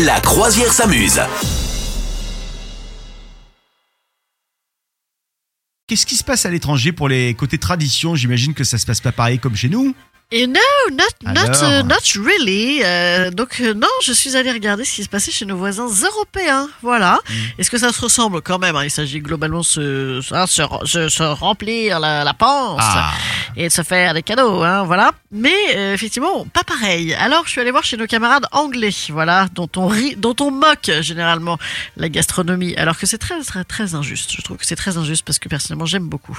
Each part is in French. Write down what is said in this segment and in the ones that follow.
La croisière s'amuse. Qu'est-ce qui se passe à l'étranger pour les côtés tradition J'imagine que ça se passe pas pareil comme chez nous. Et no, not, not, Alors euh, not really. Euh, donc euh, non, je suis allée regarder ce qui se passait chez nos voisins européens. Voilà. Mm. Est-ce que ça se ressemble quand même hein? Il s'agit globalement de se, hein, se, se- se remplir la, la panse Ah, et de se faire des cadeaux. Hein, voilà. Mais euh, effectivement, pas pareil. Alors je suis allée voir chez nos camarades anglais, voilà, dont on rit, dont on moque généralement la gastronomie, alors que c'est très très très injuste. Je trouve que c'est très injuste parce que personnellement j'aime beaucoup.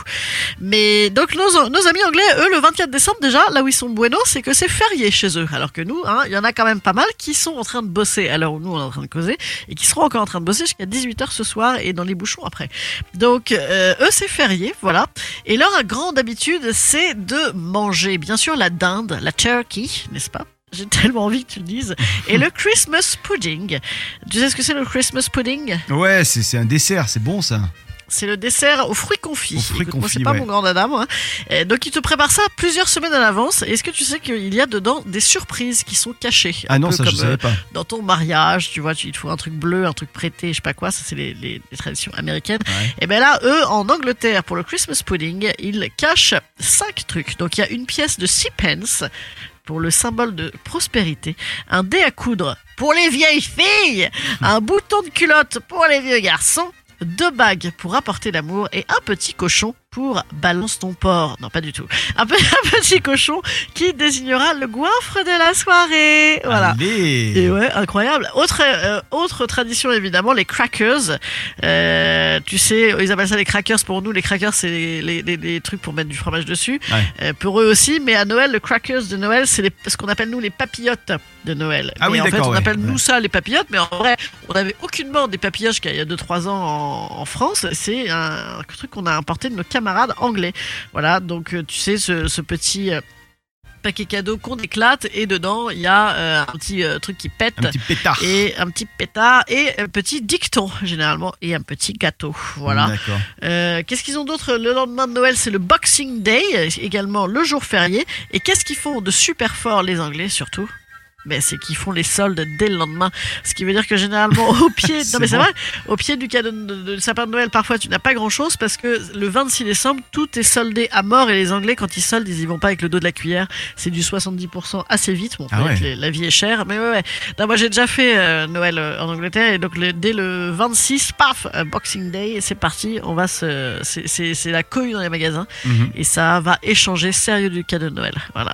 Mais donc nos, amis anglais, eux, le 24 décembre déjà, là où ils sont bueno, c'est que c'est férié chez eux. Alors que nous, hein, il y en a quand même pas mal qui sont en train de bosser où nous on est en train de causer et qui seront encore en train de bosser jusqu'à 18h ce soir et dans les bouchons après. Donc euh, eux c'est férié, voilà. Et leur grande habitude c'est de manger bien sûr la dinde, la turkey, n'est-ce pas? J'ai tellement envie que tu le dises. Et le Christmas pudding. Tu sais ce que c'est le Christmas pudding? Ouais, c'est c'est un dessert, c'est bon ça. C'est le dessert aux fruits confits. Aux fruits Écoute, moi, c'est confits, pas ouais. mon grand dada, moi. Euh, donc, il te prépare ça plusieurs semaines à l'avance. Et Est-ce que tu sais qu'il y a dedans des surprises qui sont cachées? Ah non, ça je savais euh, pas. Dans ton mariage, tu vois, tu, il te faut un truc bleu, un truc prêté, je sais pas quoi. Ça, c'est les, les- les traditions américaines. Ouais. Et ben là, eux, en Angleterre, pour le Christmas pudding, ils cachent cinq trucs. Donc, il y a une pièce de 6 pence pour le symbole de prospérité, un dé à coudre pour les vieilles filles, un bouton de culotte pour les vieux garçons, deux bagues pour apporter l'amour et un petit cochon pour balance ton porc. Non, pas du tout. Un, pe- un petit cochon qui désignera le goinfre de la soirée. Voilà. Allez. Et ouais, incroyable. Autre, euh, autre tradition, évidemment, les crackers. Euh, tu sais, ils appellent ça les crackers pour nous. Les crackers, c'est les, les, les- les trucs pour mettre du fromage dessus. Ouais. Euh, pour eux aussi, mais à Noël, le crackers de Noël, c'est ce qu'on appelle nous les papillotes de Noël. Ah Mais oui, en fait, on ouais. appelle nous ça les papillotes, mais en vrai, on avait aucunement des papillotes jusqu'à il y a 2-3 ans en, en France. C'est un, truc qu'on a importé de nos camarades anglais. Voilà, donc euh, tu sais, ce, ce petit euh, paquet cadeau qu'on éclate et dedans, il y a euh, un petit euh, truc qui pète. Un petit pétard. Et un petit pétard et un petit dicton généralement et un petit gâteau. Voilà. Euh, qu'est-ce qu'ils ont d'autre? Le lendemain de Noël, c'est le Boxing Day, également le jour férié. Et qu'est-ce qu'ils font de super fort les Anglais surtout? Ben, c'est qu'ils font les soldes dès le lendemain. Ce qui veut dire que généralement, au pied, non mais c'est vrai, au pied du cadeau de, de- de sapin de Noël, parfois tu n'as pas grand chose parce que le 26 décembre, tout est soldé à mort et les Anglais, quand ils soldent, ils y vont pas avec le dos de la cuillère. C'est du 70% assez vite. Bon, Ah ouais. les- la vie est chère, mais ouais, ouais. Non, moi j'ai déjà fait euh, Noël euh, en Angleterre et donc le- dès le 26, paf, euh, Boxing Day, c'est parti, on va se, c'est la cohue dans les magasins Mhm. et ça va échanger sérieux du cadeau de Noël. Voilà.